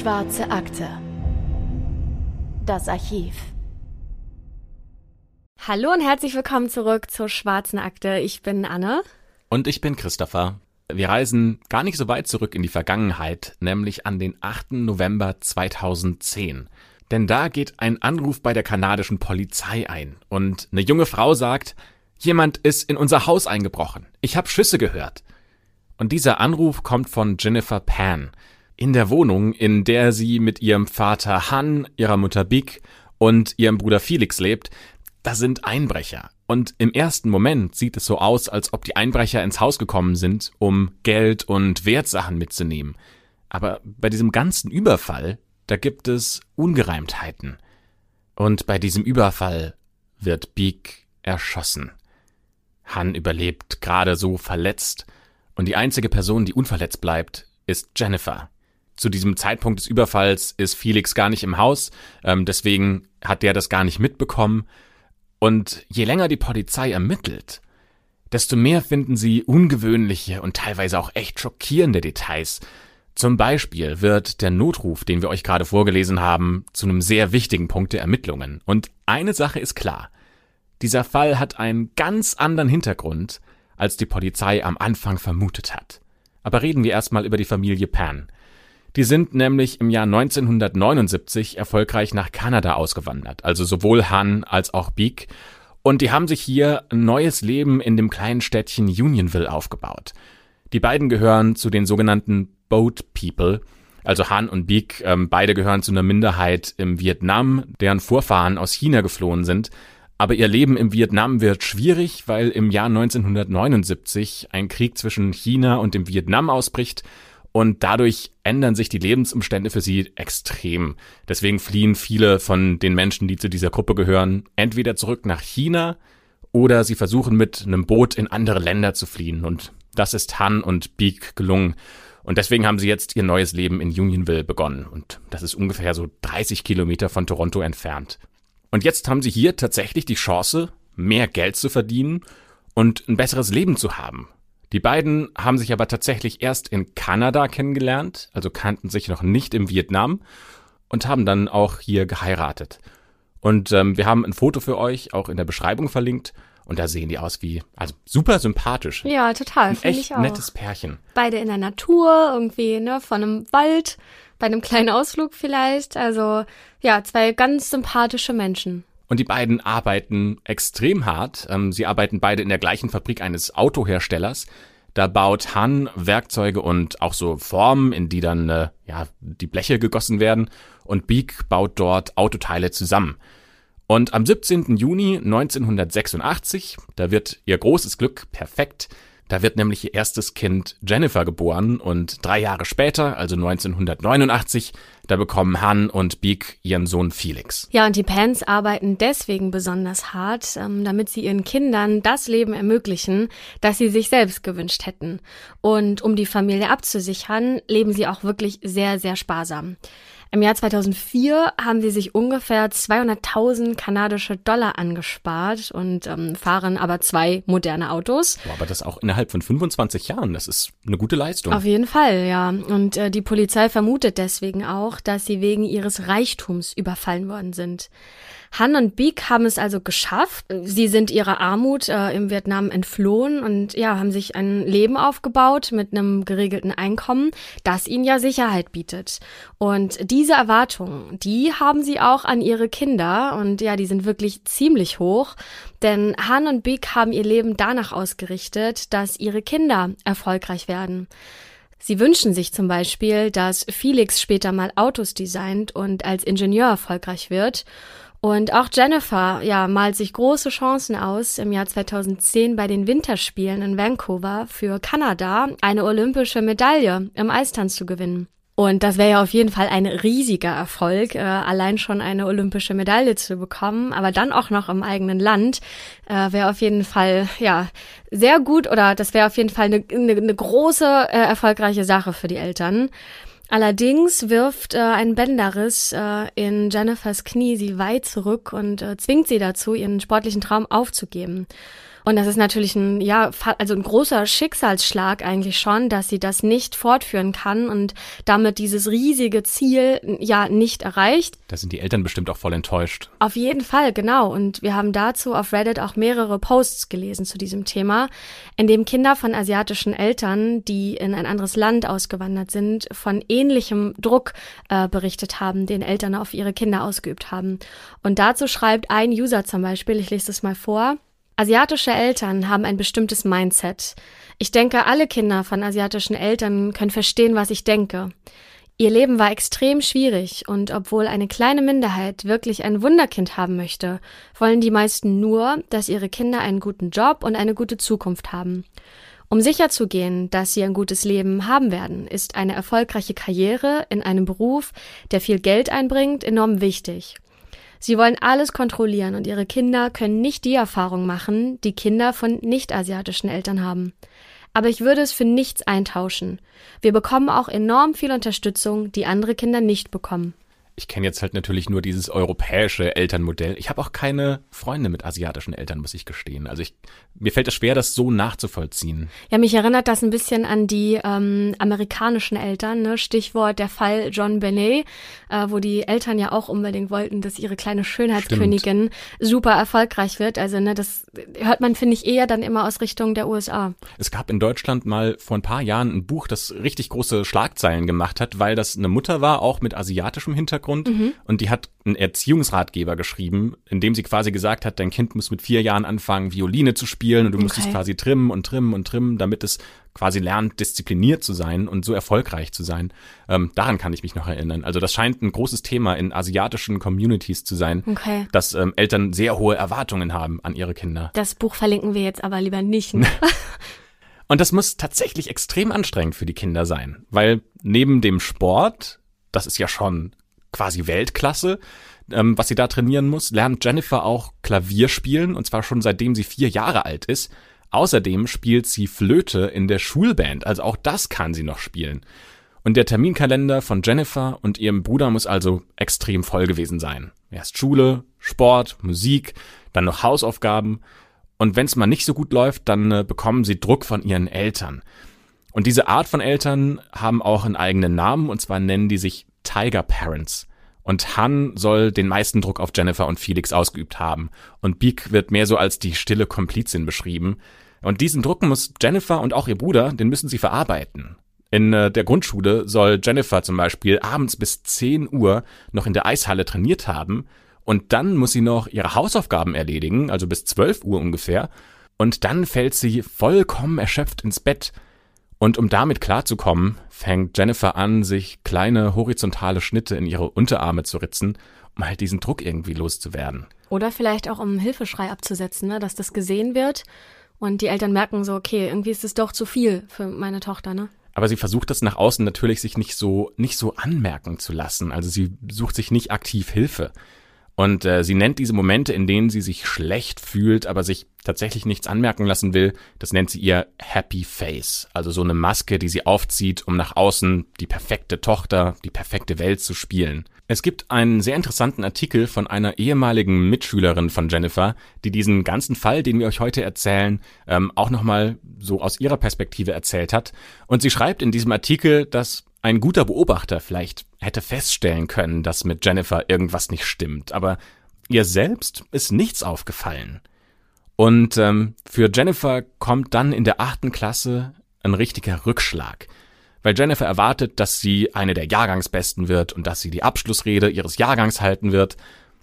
Schwarze Akte. Das Archiv. Hallo und herzlich willkommen zurück zur Schwarzen Akte. Ich bin Anne. Und ich bin Christopher. Wir reisen gar nicht so weit zurück in die Vergangenheit, nämlich an den 8. November 2010. Denn da geht ein Anruf bei der kanadischen Polizei ein und eine junge Frau sagt, jemand ist in unser Haus eingebrochen. Ich habe Schüsse gehört. Und dieser Anruf kommt von Jennifer Pan. In der Wohnung, in der sie mit ihrem Vater Han, ihrer Mutter Big und ihrem Bruder Felix lebt, da sind Einbrecher. Und im ersten Moment sieht es so aus, als ob die Einbrecher ins Haus gekommen sind, um Geld und Wertsachen mitzunehmen. Aber bei diesem ganzen Überfall da gibt es Ungereimtheiten. Und bei diesem Überfall wird Beak erschossen. Han überlebt gerade so verletzt, und die einzige Person, die unverletzt bleibt, ist Jennifer. Zu diesem Zeitpunkt des Überfalls ist Felix gar nicht im Haus, ähm, deswegen hat der das gar nicht mitbekommen. Und je länger die Polizei ermittelt, desto mehr finden sie ungewöhnliche und teilweise auch echt schockierende Details, zum Beispiel wird der Notruf, den wir euch gerade vorgelesen haben, zu einem sehr wichtigen Punkt der Ermittlungen. Und eine Sache ist klar. Dieser Fall hat einen ganz anderen Hintergrund, als die Polizei am Anfang vermutet hat. Aber reden wir erstmal über die Familie Pan. Die sind nämlich im Jahr 1979 erfolgreich nach Kanada ausgewandert, also sowohl Han als auch Beak, und die haben sich hier ein neues Leben in dem kleinen Städtchen Unionville aufgebaut. Die beiden gehören zu den sogenannten Boat People. Also Han und Beak, ähm, beide gehören zu einer Minderheit im Vietnam, deren Vorfahren aus China geflohen sind. Aber ihr Leben im Vietnam wird schwierig, weil im Jahr 1979 ein Krieg zwischen China und dem Vietnam ausbricht und dadurch ändern sich die Lebensumstände für sie extrem. Deswegen fliehen viele von den Menschen, die zu dieser Gruppe gehören, entweder zurück nach China oder sie versuchen mit einem Boot in andere Länder zu fliehen. Und das ist Han und Beak gelungen. Und deswegen haben sie jetzt ihr neues Leben in Unionville begonnen. Und das ist ungefähr so 30 Kilometer von Toronto entfernt. Und jetzt haben sie hier tatsächlich die Chance, mehr Geld zu verdienen und ein besseres Leben zu haben. Die beiden haben sich aber tatsächlich erst in Kanada kennengelernt, also kannten sich noch nicht im Vietnam und haben dann auch hier geheiratet. Und ähm, wir haben ein Foto für euch auch in der Beschreibung verlinkt. Und da sehen die aus wie, also super sympathisch. Ja, total. Ein echt nettes Pärchen. Beide in der Natur, irgendwie, ne, von einem Wald, bei einem kleinen Ausflug vielleicht. Also, ja, zwei ganz sympathische Menschen. Und die beiden arbeiten extrem hart. Ähm, sie arbeiten beide in der gleichen Fabrik eines Autoherstellers. Da baut Han Werkzeuge und auch so Formen, in die dann äh, ja die Bleche gegossen werden. Und Beak baut dort Autoteile zusammen. Und am 17. Juni 1986, da wird ihr großes Glück perfekt, da wird nämlich ihr erstes Kind Jennifer geboren und drei Jahre später, also 1989, da bekommen Han und Beak ihren Sohn Felix. Ja, und die Pans arbeiten deswegen besonders hart, ähm, damit sie ihren Kindern das Leben ermöglichen, das sie sich selbst gewünscht hätten. Und um die Familie abzusichern, leben sie auch wirklich sehr, sehr sparsam. Im Jahr 2004 haben sie sich ungefähr 200.000 kanadische Dollar angespart und ähm, fahren aber zwei moderne Autos. Boah, aber das auch innerhalb von 25 Jahren, das ist eine gute Leistung. Auf jeden Fall, ja. Und äh, die Polizei vermutet deswegen auch, dass sie wegen ihres Reichtums überfallen worden sind. Han und Beak haben es also geschafft. Sie sind ihrer Armut äh, im Vietnam entflohen und ja, haben sich ein Leben aufgebaut mit einem geregelten Einkommen, das ihnen ja Sicherheit bietet. Und diese Erwartungen, die haben sie auch an ihre Kinder und ja, die sind wirklich ziemlich hoch. Denn Han und Beak haben ihr Leben danach ausgerichtet, dass ihre Kinder erfolgreich werden. Sie wünschen sich zum Beispiel, dass Felix später mal Autos designt und als Ingenieur erfolgreich wird. Und auch Jennifer, ja, malt sich große Chancen aus, im Jahr 2010 bei den Winterspielen in Vancouver für Kanada eine olympische Medaille im Eistanz zu gewinnen. Und das wäre ja auf jeden Fall ein riesiger Erfolg, äh, allein schon eine olympische Medaille zu bekommen, aber dann auch noch im eigenen Land, äh, wäre auf jeden Fall, ja, sehr gut oder das wäre auf jeden Fall eine, eine, eine große, äh, erfolgreiche Sache für die Eltern. Allerdings wirft äh, ein Bänderriss äh, in Jennifers Knie sie weit zurück und äh, zwingt sie dazu, ihren sportlichen Traum aufzugeben. Und das ist natürlich ein, ja, also ein großer Schicksalsschlag eigentlich schon, dass sie das nicht fortführen kann und damit dieses riesige Ziel ja nicht erreicht. Da sind die Eltern bestimmt auch voll enttäuscht. Auf jeden Fall, genau. Und wir haben dazu auf Reddit auch mehrere Posts gelesen zu diesem Thema, in dem Kinder von asiatischen Eltern, die in ein anderes Land ausgewandert sind, von ähnlichem Druck äh, berichtet haben, den Eltern auf ihre Kinder ausgeübt haben. Und dazu schreibt ein User zum Beispiel, ich lese das mal vor, Asiatische Eltern haben ein bestimmtes Mindset. Ich denke, alle Kinder von asiatischen Eltern können verstehen, was ich denke. Ihr Leben war extrem schwierig und obwohl eine kleine Minderheit wirklich ein Wunderkind haben möchte, wollen die meisten nur, dass ihre Kinder einen guten Job und eine gute Zukunft haben. Um sicherzugehen, dass sie ein gutes Leben haben werden, ist eine erfolgreiche Karriere in einem Beruf, der viel Geld einbringt, enorm wichtig. Sie wollen alles kontrollieren und ihre Kinder können nicht die Erfahrung machen, die Kinder von nicht-asiatischen Eltern haben. Aber ich würde es für nichts eintauschen. Wir bekommen auch enorm viel Unterstützung, die andere Kinder nicht bekommen ich kenne jetzt halt natürlich nur dieses europäische Elternmodell. Ich habe auch keine Freunde mit asiatischen Eltern, muss ich gestehen. Also ich, mir fällt es schwer, das so nachzuvollziehen. Ja, mich erinnert das ein bisschen an die ähm, amerikanischen Eltern. Ne? Stichwort der Fall John Benet, äh, wo die Eltern ja auch unbedingt wollten, dass ihre kleine Schönheitskönigin Stimmt. super erfolgreich wird. Also ne, das hört man, finde ich, eher dann immer aus Richtung der USA. Es gab in Deutschland mal vor ein paar Jahren ein Buch, das richtig große Schlagzeilen gemacht hat, weil das eine Mutter war, auch mit asiatischem Hintergrund Hintergrund mhm. und die hat einen Erziehungsratgeber geschrieben, in dem sie quasi gesagt hat, dein Kind muss mit vier Jahren anfangen, Violine zu spielen und du musst okay. es quasi trimmen und trimmen und trimmen, damit es quasi lernt, diszipliniert zu sein und so erfolgreich zu sein. Ähm, daran kann ich mich noch erinnern. Also das scheint ein großes Thema in asiatischen Communities zu sein, okay. dass ähm, Eltern sehr hohe Erwartungen haben an ihre Kinder. Das Buch verlinken wir jetzt aber lieber nicht. Ne? Und das muss tatsächlich extrem anstrengend für die Kinder sein, weil neben dem Sport, das ist ja schon quasi Weltklasse, ähm, was sie da trainieren muss, lernt Jennifer auch Klavier spielen, und zwar schon seitdem sie vier Jahre alt ist. Außerdem spielt sie Flöte in der Schulband, also auch das kann sie noch spielen. Und der Terminkalender von Jennifer und ihrem Bruder muss also extrem voll gewesen sein. Erst Schule, Sport, Musik, dann noch Hausaufgaben. Und wenn es mal nicht so gut läuft, dann äh, bekommen sie Druck von ihren Eltern. Und diese Art von Eltern haben auch einen eigenen Namen, und zwar nennen die sich Tiger Parents. Und Han soll den meisten Druck auf Jennifer und Felix ausgeübt haben. Und Beak wird mehr so als die stille Komplizin beschrieben. Und diesen Druck muss Jennifer und auch ihr Bruder, den müssen sie verarbeiten. In äh, der Grundschule soll Jennifer zum Beispiel abends bis 10 Uhr noch in der Eishalle trainiert haben. Und dann muss sie noch ihre Hausaufgaben erledigen, also bis 12 Uhr ungefähr. Und dann fällt sie vollkommen erschöpft ins Bett und um damit klarzukommen, fängt Jennifer an, sich kleine horizontale Schnitte in ihre Unterarme zu ritzen, um halt diesen Druck irgendwie loszuwerden. Oder vielleicht auch um einen Hilfeschrei abzusetzen, ne? dass das gesehen wird und die Eltern merken so, okay, irgendwie ist es doch zu viel für meine Tochter, ne? Aber sie versucht das nach außen natürlich sich nicht so, nicht so anmerken zu lassen. Also sie sucht sich nicht aktiv Hilfe. Und äh, sie nennt diese Momente, in denen sie sich schlecht fühlt, aber sich tatsächlich nichts anmerken lassen will, das nennt sie ihr Happy Face. Also so eine Maske, die sie aufzieht, um nach außen die perfekte Tochter, die perfekte Welt zu spielen. Es gibt einen sehr interessanten Artikel von einer ehemaligen Mitschülerin von Jennifer, die diesen ganzen Fall, den wir euch heute erzählen, ähm, auch nochmal so aus ihrer Perspektive erzählt hat. Und sie schreibt in diesem Artikel, dass ein guter Beobachter vielleicht hätte feststellen können, dass mit Jennifer irgendwas nicht stimmt, aber ihr selbst ist nichts aufgefallen. Und ähm, für Jennifer kommt dann in der achten Klasse ein richtiger Rückschlag, weil Jennifer erwartet, dass sie eine der Jahrgangsbesten wird und dass sie die Abschlussrede ihres Jahrgangs halten wird,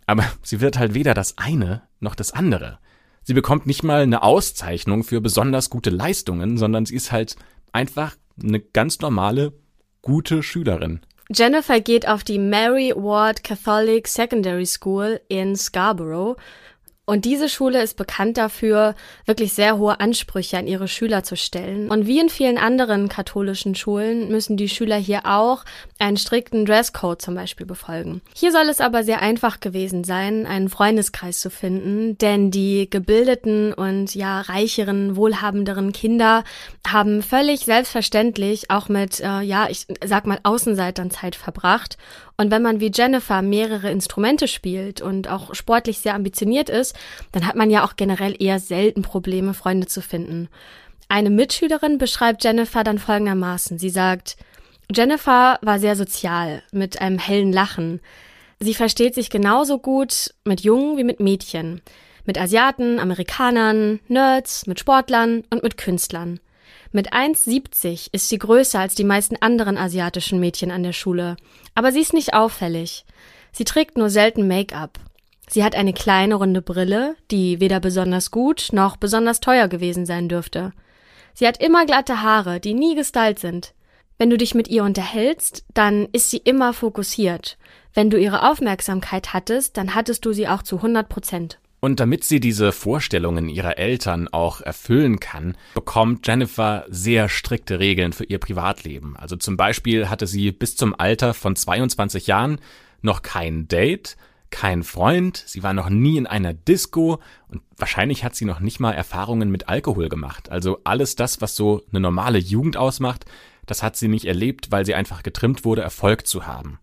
aber sie wird halt weder das eine noch das andere. Sie bekommt nicht mal eine Auszeichnung für besonders gute Leistungen, sondern sie ist halt einfach eine ganz normale gute Schülerin. Jennifer geht auf die Mary Ward Catholic Secondary School in Scarborough und diese Schule ist bekannt dafür, wirklich sehr hohe Ansprüche an ihre Schüler zu stellen. Und wie in vielen anderen katholischen Schulen müssen die Schüler hier auch einen strikten Dresscode zum Beispiel befolgen. Hier soll es aber sehr einfach gewesen sein, einen Freundeskreis zu finden, denn die gebildeten und ja reicheren, wohlhabenderen Kinder haben völlig selbstverständlich auch mit, äh, ja, ich sag mal Außenseitern Zeit verbracht Und wenn man wie Jennifer mehrere Instrumente spielt und auch sportlich sehr ambitioniert ist, dann hat man ja auch generell eher selten Probleme, Freunde zu finden. Eine Mitschülerin beschreibt Jennifer dann folgendermaßen. Sie sagt, Jennifer war sehr sozial, mit einem hellen Lachen. Sie versteht sich genauso gut mit Jungen wie mit Mädchen. Mit Asiaten, Amerikanern, Nerds, mit Sportlern und mit Künstlern. Mit 1,70 ist sie größer als die meisten anderen asiatischen Mädchen an der Schule. Aber sie ist nicht auffällig. Sie trägt nur selten Make-up. Sie hat eine kleine runde Brille, die weder besonders gut noch besonders teuer gewesen sein dürfte. Sie hat immer glatte Haare, die nie gestylt sind. Wenn du dich mit ihr unterhältst, dann ist sie immer fokussiert. Wenn du ihre Aufmerksamkeit hattest, dann hattest du sie auch zu 100 Prozent. Und damit sie diese Vorstellungen ihrer Eltern auch erfüllen kann, bekommt Jennifer sehr strikte Regeln für ihr Privatleben. Also zum Beispiel hatte sie bis zum Alter von 22 Jahren noch kein Date, kein Freund, sie war noch nie in einer Disco und wahrscheinlich hat sie noch nicht mal Erfahrungen mit Alkohol gemacht. Also alles das, was so eine normale Jugend ausmacht, das hat sie nicht erlebt, weil sie einfach getrimmt wurde, Erfolg zu haben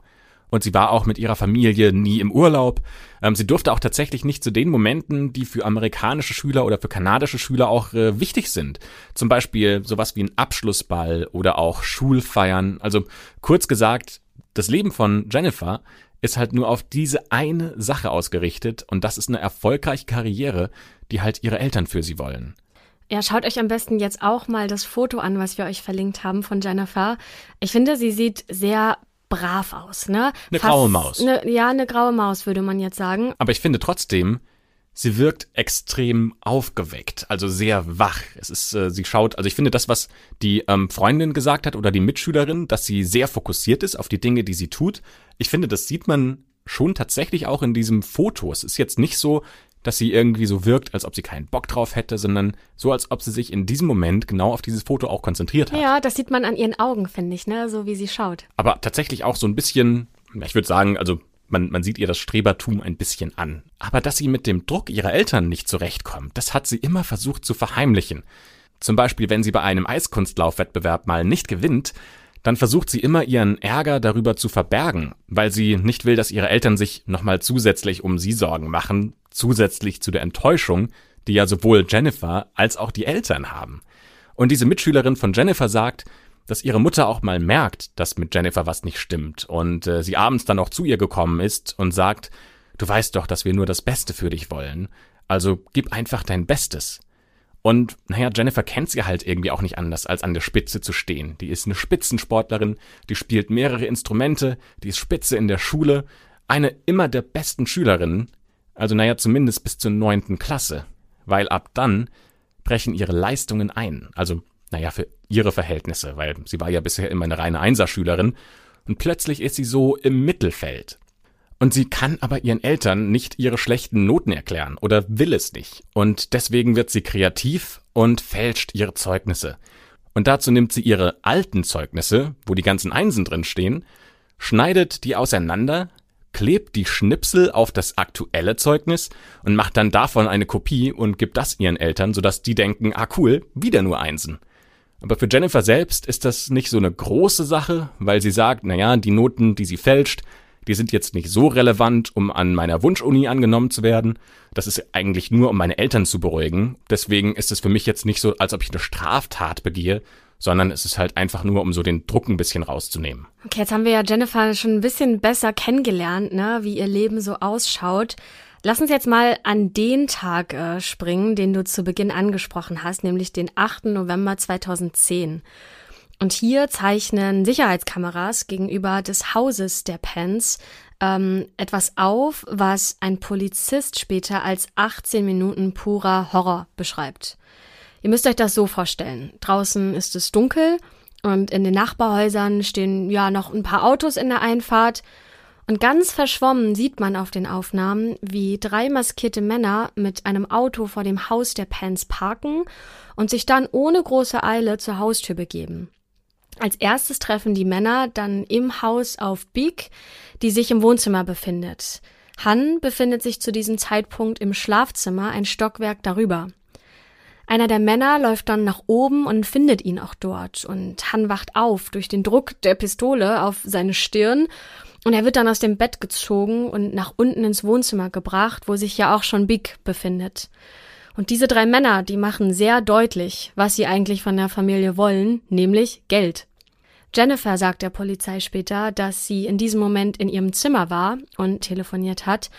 und sie war auch mit ihrer Familie nie im Urlaub. Ähm, sie durfte auch tatsächlich nicht zu den Momenten, die für amerikanische Schüler oder für kanadische Schüler auch äh, wichtig sind. Zum Beispiel sowas wie ein Abschlussball oder auch Schulfeiern. Also kurz gesagt, das Leben von Jennifer ist halt nur auf diese eine Sache ausgerichtet und das ist eine erfolgreiche Karriere, die halt ihre Eltern für sie wollen. Ja, schaut euch am besten jetzt auch mal das Foto an, was wir euch verlinkt haben von Jennifer. Ich finde, sie sieht sehr brav aus, ne? Eine Fast graue Maus. Ne, ja, eine graue Maus, würde man jetzt sagen. Aber ich finde trotzdem, sie wirkt extrem aufgeweckt, also sehr wach. Es ist, äh, sie schaut, also ich finde das, was die ähm, Freundin gesagt hat oder die Mitschülerin, dass sie sehr fokussiert ist auf die Dinge, die sie tut. Ich finde, das sieht man schon tatsächlich auch in diesem Foto. Es ist jetzt nicht so, dass sie irgendwie so wirkt, als ob sie keinen Bock drauf hätte, sondern so, als ob sie sich in diesem Moment genau auf dieses Foto auch konzentriert hat. Ja, das sieht man an ihren Augen, finde ich, ne, so wie sie schaut. Aber tatsächlich auch so ein bisschen, ich würde sagen, also man, man sieht ihr das Strebertum ein bisschen an. Aber dass sie mit dem Druck ihrer Eltern nicht zurechtkommt, das hat sie immer versucht zu verheimlichen. Zum Beispiel, wenn sie bei einem Eiskunstlaufwettbewerb mal nicht gewinnt, dann versucht sie immer ihren Ärger darüber zu verbergen, weil sie nicht will, dass ihre Eltern sich nochmal zusätzlich um sie Sorgen machen, zusätzlich zu der Enttäuschung, die ja sowohl Jennifer als auch die Eltern haben. Und diese Mitschülerin von Jennifer sagt, dass ihre Mutter auch mal merkt, dass mit Jennifer was nicht stimmt und äh, sie abends dann auch zu ihr gekommen ist und sagt, du weißt doch, dass wir nur das Beste für dich wollen, also gib einfach dein Bestes. Und naja, Jennifer kennt sie halt irgendwie auch nicht anders, als an der Spitze zu stehen. Die ist eine Spitzensportlerin, die spielt mehrere Instrumente, die ist Spitze in der Schule, eine immer der besten Schülerinnen, also naja, zumindest bis zur neunten Klasse, weil ab dann brechen ihre Leistungen ein. Also naja, für ihre Verhältnisse, weil sie war ja bisher immer eine reine Einserschülerin und plötzlich ist sie so im Mittelfeld. Und sie kann aber ihren Eltern nicht ihre schlechten Noten erklären oder will es nicht. Und deswegen wird sie kreativ und fälscht ihre Zeugnisse. Und dazu nimmt sie ihre alten Zeugnisse, wo die ganzen Einsen drin stehen, schneidet die auseinander, klebt die Schnipsel auf das aktuelle Zeugnis und macht dann davon eine Kopie und gibt das ihren Eltern, sodass die denken, ah cool, wieder nur Einsen. Aber für Jennifer selbst ist das nicht so eine große Sache, weil sie sagt, naja, die Noten, die sie fälscht, die sind jetzt nicht so relevant, um an meiner Wunschuni angenommen zu werden. Das ist eigentlich nur, um meine Eltern zu beruhigen. Deswegen ist es für mich jetzt nicht so, als ob ich eine Straftat begehe, sondern es ist halt einfach nur, um so den Druck ein bisschen rauszunehmen. Okay, jetzt haben wir ja Jennifer schon ein bisschen besser kennengelernt, ne, wie ihr Leben so ausschaut. Lass uns jetzt mal an den Tag äh, springen, den du zu Beginn angesprochen hast, nämlich den 8. November 2010. Und hier zeichnen Sicherheitskameras gegenüber des Hauses der Pence ähm, etwas auf, was ein Polizist später als 18 Minuten purer Horror beschreibt. Ihr müsst euch das so vorstellen. Draußen ist es dunkel und in den Nachbarhäusern stehen ja noch ein paar Autos in der Einfahrt. Und ganz verschwommen sieht man auf den Aufnahmen, wie drei maskierte Männer mit einem Auto vor dem Haus der Pence parken und sich dann ohne große Eile zur Haustür begeben. Als erstes treffen die Männer dann im Haus auf Big, die sich im Wohnzimmer befindet. Han befindet sich zu diesem Zeitpunkt im Schlafzimmer ein Stockwerk darüber. Einer der Männer läuft dann nach oben und findet ihn auch dort, und Han wacht auf durch den Druck der Pistole auf seine Stirn Und er wird dann aus dem Bett gezogen und nach unten ins Wohnzimmer gebracht, wo sich ja auch schon Big befindet. Und diese drei Männer, die machen sehr deutlich, was sie eigentlich von der Familie wollen, nämlich Geld. Jennifer sagt der Polizei später, dass sie in diesem Moment in ihrem Zimmer war und telefoniert hat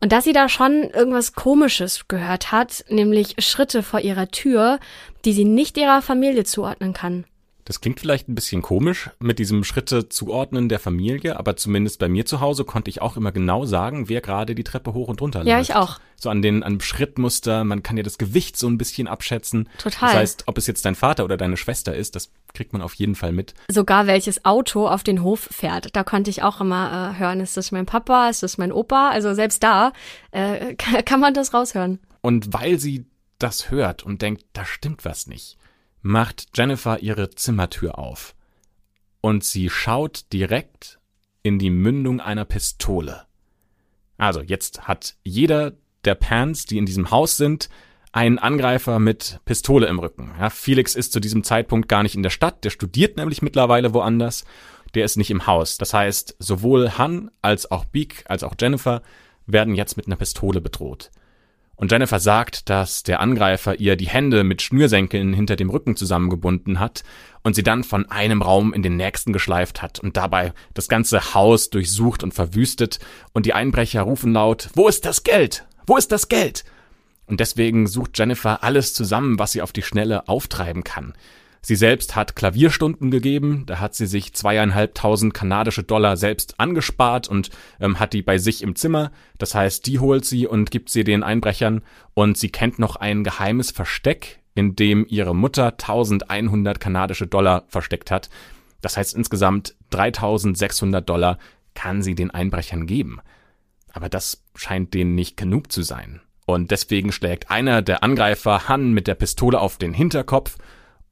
und dass sie da schon irgendwas Komisches gehört hat, nämlich Schritte vor ihrer Tür, die sie nicht ihrer Familie zuordnen kann. Das klingt vielleicht ein bisschen komisch mit diesem Schritte zuordnen der Familie, aber zumindest bei mir zu Hause konnte ich auch immer genau sagen, wer gerade die Treppe hoch und runter läuft. Ja, ich auch. So an den an Schrittmuster, man kann ja das Gewicht so ein bisschen abschätzen. Total. Das heißt, ob es jetzt dein Vater oder deine Schwester ist, das kriegt man auf jeden Fall mit. Sogar welches Auto auf den Hof fährt, da konnte ich auch immer äh, hören, ist das mein Papa, ist das mein Opa? Also selbst da äh, kann man das raushören. Und weil sie das hört und denkt, da stimmt was nicht, macht Jennifer ihre Zimmertür auf und sie schaut direkt in die Mündung einer Pistole. Also jetzt hat jeder der Pans, die in diesem Haus sind, einen Angreifer mit Pistole im Rücken. Ja, Felix ist zu diesem Zeitpunkt gar nicht in der Stadt, der studiert nämlich mittlerweile woanders, der ist nicht im Haus. Das heißt, sowohl Han als auch Beak als auch Jennifer werden jetzt mit einer Pistole bedroht. Und Jennifer sagt, dass der Angreifer ihr die Hände mit Schnürsenkeln hinter dem Rücken zusammengebunden hat und sie dann von einem Raum in den nächsten geschleift hat und dabei das ganze Haus durchsucht und verwüstet und die Einbrecher rufen laut, wo ist das Geld? Wo ist das Geld? Und deswegen sucht Jennifer alles zusammen, was sie auf die Schnelle auftreiben kann. Sie selbst hat Klavierstunden gegeben, da hat sie sich zweieinhalbtausend kanadische Dollar selbst angespart und ähm, hat die bei sich im Zimmer. Das heißt, die holt sie und gibt sie den Einbrechern und sie kennt noch ein geheimes Versteck, in dem ihre Mutter 1100 kanadische Dollar versteckt hat. Das heißt, insgesamt 3600 Dollar kann sie den Einbrechern geben. Aber das scheint denen nicht genug zu sein. Und deswegen schlägt einer der Angreifer Han mit der Pistole auf den Hinterkopf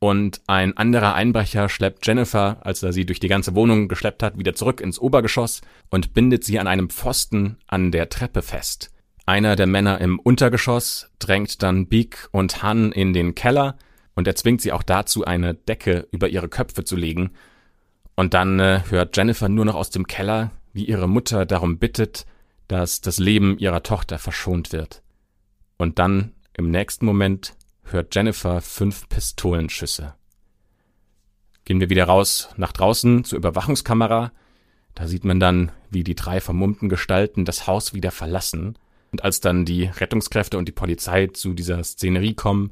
und ein anderer Einbrecher schleppt Jennifer, als er sie durch die ganze Wohnung geschleppt hat, wieder zurück ins Obergeschoss und bindet sie an einem Pfosten an der Treppe fest. Einer der Männer im Untergeschoss drängt dann Beak und Han in den Keller und er zwingt sie auch dazu, eine Decke über ihre Köpfe zu legen. Und dann äh, hört Jennifer nur noch aus dem Keller, wie ihre Mutter darum bittet, dass das Leben ihrer Tochter verschont wird. Und dann im nächsten Moment hört Jennifer fünf Pistolenschüsse. Gehen wir wieder raus nach draußen zur Überwachungskamera. Da sieht man dann, wie die drei vermummten Gestalten das Haus wieder verlassen. Und als dann die Rettungskräfte und die Polizei zu dieser Szenerie kommen,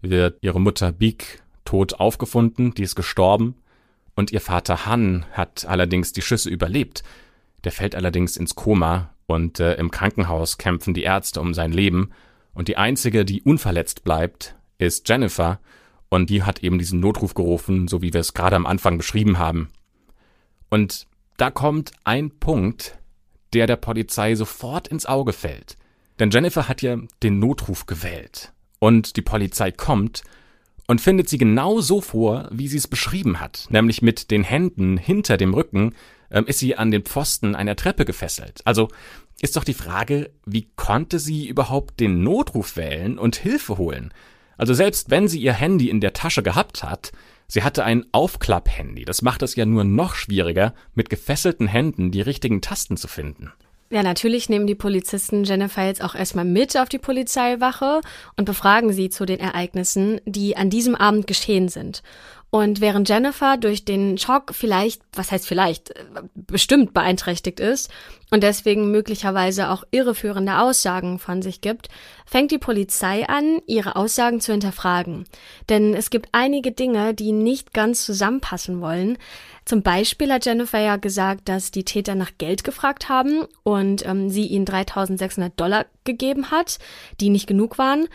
wird ihre Mutter Beak tot aufgefunden, die ist gestorben. Und ihr Vater Han hat allerdings die Schüsse überlebt. Der fällt allerdings ins Koma und äh, im Krankenhaus kämpfen die Ärzte um sein Leben. Und die einzige, die unverletzt bleibt, ist Jennifer und die hat eben diesen Notruf gerufen, so wie wir es gerade am Anfang beschrieben haben. Und da kommt ein Punkt, der der Polizei sofort ins Auge fällt. Denn Jennifer hat ja den Notruf gewählt. Und die Polizei kommt und findet sie genau so vor, wie sie es beschrieben hat. Nämlich mit den Händen hinter dem Rücken ähm, ist sie an den Pfosten einer Treppe gefesselt. Also ist doch die Frage, wie konnte sie überhaupt den Notruf wählen und Hilfe holen? Also selbst wenn sie ihr Handy in der Tasche gehabt hat, sie hatte ein Aufklapp-Handy. Das macht es ja nur noch schwieriger, mit gefesselten Händen die richtigen Tasten zu finden. Ja, natürlich nehmen die Polizisten Jennifer jetzt auch erstmal mit auf die Polizeiwache und befragen sie zu den Ereignissen, die an diesem Abend geschehen sind. Und während Jennifer durch den Schock vielleicht, was heißt vielleicht, bestimmt beeinträchtigt ist und deswegen möglicherweise auch irreführende Aussagen von sich gibt, fängt die Polizei an, ihre Aussagen zu hinterfragen. Denn es gibt einige Dinge, die nicht ganz zusammenpassen wollen. Zum Beispiel hat Jennifer ja gesagt, dass die Täter nach Geld gefragt haben und ähm, sie ihnen 3600 Dollar gegeben hat, die nicht genug waren.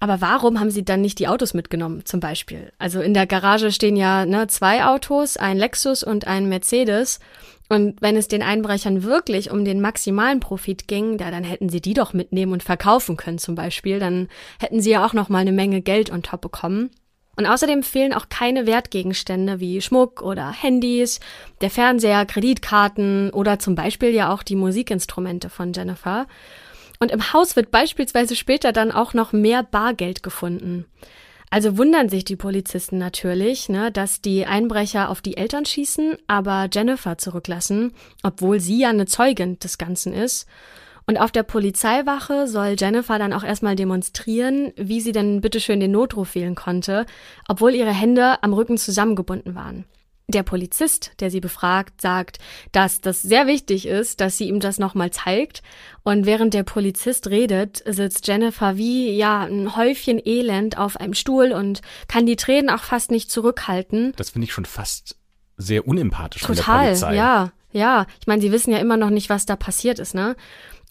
Aber warum haben sie dann nicht die Autos mitgenommen, zum Beispiel? Also in der Garage stehen ja ne, zwei Autos, ein Lexus und ein Mercedes. Und wenn es den Einbrechern wirklich um den maximalen Profit ging, ja, dann hätten sie die doch mitnehmen und verkaufen können zum Beispiel. Dann hätten sie ja auch noch mal eine Menge Geld on top bekommen. Und außerdem fehlen auch keine Wertgegenstände wie Schmuck oder Handys, der Fernseher, Kreditkarten oder zum Beispiel ja auch die Musikinstrumente von Jennifer. Und im Haus wird beispielsweise später dann auch noch mehr Bargeld gefunden. Also wundern sich die Polizisten natürlich, ne, dass die Einbrecher auf die Eltern schießen, aber Jennifer zurücklassen, obwohl sie ja eine Zeugin des Ganzen ist. Und auf der Polizeiwache soll Jennifer dann auch erstmal demonstrieren, wie sie denn bitteschön den Notruf wählen konnte, obwohl ihre Hände am Rücken zusammengebunden waren. Der Polizist, der sie befragt, sagt, dass das sehr wichtig ist, dass sie ihm das nochmal zeigt. Und während der Polizist redet, sitzt Jennifer wie, ja, ein Häufchen Elend auf einem Stuhl und kann die Tränen auch fast nicht zurückhalten. Das finde ich schon fast sehr unempathisch Total, von der Polizei. ja, ja. Ich meine, sie wissen ja immer noch nicht, was da passiert ist, ne?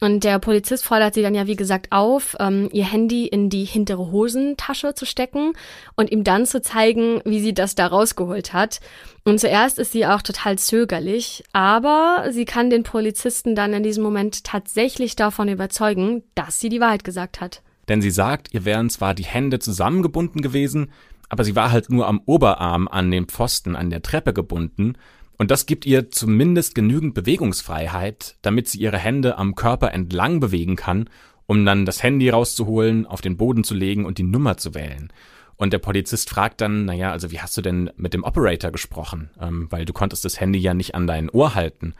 Und der Polizist fordert sie dann ja, wie gesagt, auf, ähm, ihr Handy in die hintere Hosentasche zu stecken und ihm dann zu zeigen, wie sie das da rausgeholt hat. Und zuerst ist sie auch total zögerlich, aber sie kann den Polizisten dann in diesem Moment tatsächlich davon überzeugen, dass sie die Wahrheit gesagt hat. Denn sie sagt, ihr wären zwar die Hände zusammengebunden gewesen, aber sie war halt nur am Oberarm an den Pfosten an der Treppe gebunden und das gibt ihr zumindest genügend Bewegungsfreiheit, damit sie ihre Hände am Körper entlang bewegen kann, um dann das Handy rauszuholen, auf den Boden zu legen und die Nummer zu wählen. Und der Polizist fragt dann, naja, also wie hast du denn mit dem Operator gesprochen? Ähm, weil du konntest das Handy ja nicht an dein Ohr halten.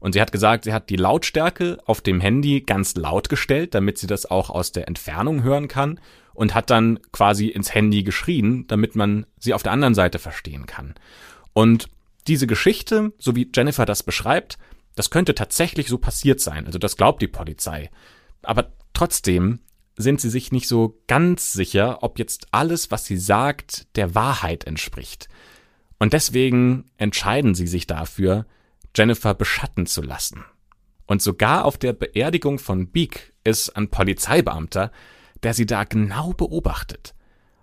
Und sie hat gesagt, sie hat die Lautstärke auf dem Handy ganz laut gestellt, damit sie das auch aus der Entfernung hören kann und hat dann quasi ins Handy geschrien, damit man sie auf der anderen Seite verstehen kann. Und diese Geschichte, so wie Jennifer das beschreibt, das könnte tatsächlich so passiert sein. Also das glaubt die Polizei. Aber trotzdem sind sie sich nicht so ganz sicher, ob jetzt alles, was sie sagt, der Wahrheit entspricht. Und deswegen entscheiden sie sich dafür, Jennifer beschatten zu lassen. Und sogar auf der Beerdigung von Beak ist ein Polizeibeamter, der sie da genau beobachtet.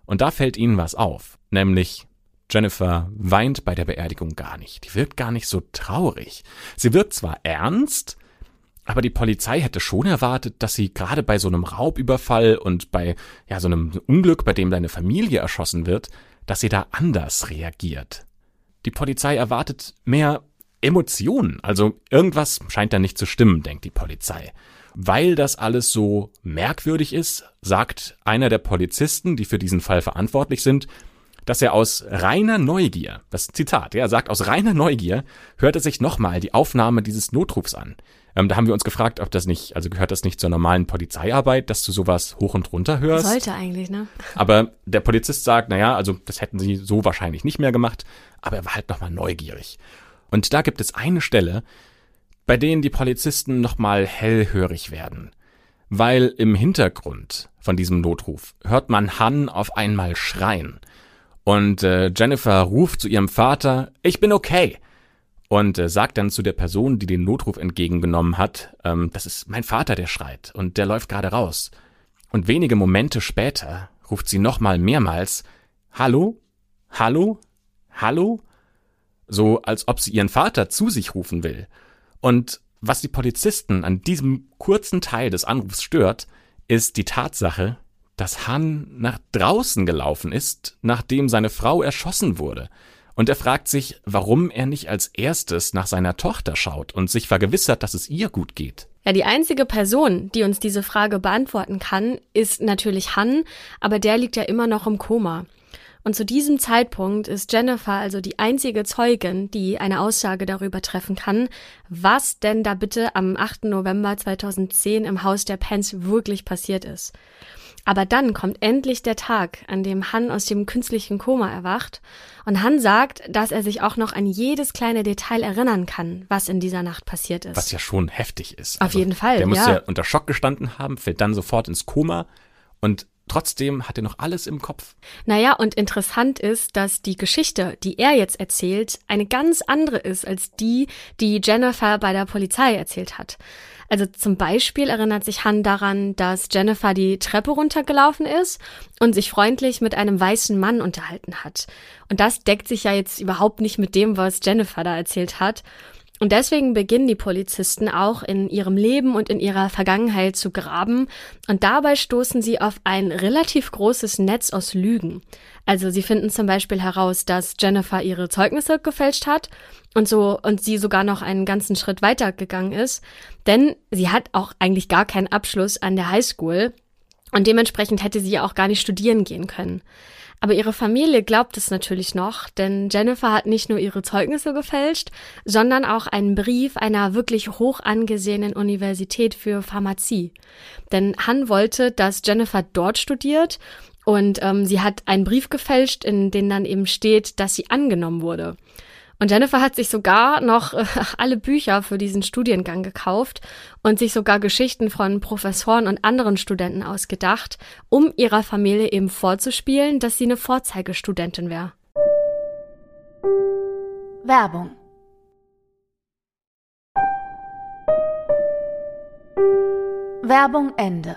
Und da fällt ihnen was auf, nämlich Jennifer weint bei der Beerdigung gar nicht. Die wirkt gar nicht so traurig. Sie wirkt zwar ernst, aber die Polizei hätte schon erwartet, dass sie gerade bei so einem Raubüberfall und bei ja so einem Unglück, bei dem deine Familie erschossen wird, dass sie da anders reagiert. Die Polizei erwartet mehr Emotionen, also irgendwas scheint da nicht zu stimmen, denkt die Polizei. Weil das alles so merkwürdig ist, sagt einer der Polizisten, die für diesen Fall verantwortlich sind, dass er aus reiner Neugier, das Zitat, er sagt, aus reiner Neugier hört er sich nochmal die Aufnahme dieses Notrufs an. Ähm, da haben wir uns gefragt, ob das nicht, also gehört das nicht zur normalen Polizeiarbeit, dass du sowas hoch und runter hörst? Sollte eigentlich, ne? Aber der Polizist sagt, naja, also das hätten sie so wahrscheinlich nicht mehr gemacht, aber er war halt nochmal neugierig. Und da gibt es eine Stelle, bei denen die Polizisten nochmal hellhörig werden. Weil im Hintergrund von diesem Notruf hört man Han auf einmal schreien. Und äh, Jennifer ruft zu ihrem Vater, ich bin okay. Und äh, sagt dann zu der Person, die den Notruf entgegengenommen hat, ähm, das ist mein Vater, der schreit und der läuft gerade raus. Und wenige Momente später ruft sie nochmal mehrmals, Hallo? Hallo? Hallo? So als ob sie ihren Vater zu sich rufen will. Und was die Polizisten an diesem kurzen Teil des Anrufs stört, ist die Tatsache, dass Han nach draußen gelaufen ist, nachdem seine Frau erschossen wurde. Und er fragt sich, warum er nicht als erstes nach seiner Tochter schaut und sich vergewissert, dass es ihr gut geht. Ja, die einzige Person, die uns diese Frage beantworten kann, ist natürlich Han, aber der liegt ja immer noch im Koma. Und zu diesem Zeitpunkt ist Jennifer also die einzige Zeugin, die eine Aussage darüber treffen kann, was denn da bitte am 8. November 2010 im Haus der Pence wirklich passiert ist. Aber dann kommt endlich der Tag, an dem Han aus dem künstlichen Koma erwacht und Han sagt, dass er sich auch noch an jedes kleine Detail erinnern kann, was in dieser Nacht passiert ist. Was ja schon heftig ist. Auf also, jeden Fall. Der muss ja. ja unter Schock gestanden haben, fällt dann sofort ins Koma und trotzdem hat er noch alles im Kopf. Naja, und interessant ist, dass die Geschichte, die er jetzt erzählt, eine ganz andere ist als die, die Jennifer bei der Polizei erzählt hat. Also zum Beispiel erinnert sich Han daran, dass Jennifer die Treppe runtergelaufen ist und sich freundlich mit einem weißen Mann unterhalten hat. Und das deckt sich ja jetzt überhaupt nicht mit dem, was Jennifer da erzählt hat. Und deswegen beginnen die Polizisten auch in ihrem Leben und in ihrer Vergangenheit zu graben und dabei stoßen sie auf ein relativ großes Netz aus Lügen. Also sie finden zum Beispiel heraus, dass Jennifer ihre Zeugnisse gefälscht hat und so und sie sogar noch einen ganzen Schritt weiter gegangen ist, denn sie hat auch eigentlich gar keinen Abschluss an der Highschool und dementsprechend hätte sie ja auch gar nicht studieren gehen können. Aber ihre Familie glaubt es natürlich noch, denn Jennifer hat nicht nur ihre Zeugnisse gefälscht, sondern auch einen Brief einer wirklich hoch angesehenen Universität für Pharmazie. Denn Han wollte, dass Jennifer dort studiert und ähm, sie hat einen Brief gefälscht, in dem dann eben steht, dass sie angenommen wurde. Und Jennifer hat sich sogar noch äh, alle Bücher für diesen Studiengang gekauft und sich sogar Geschichten von Professoren und anderen Studenten ausgedacht, um ihrer Familie eben vorzuspielen, dass sie eine Vorzeigestudentin wäre. Werbung Werbung Ende.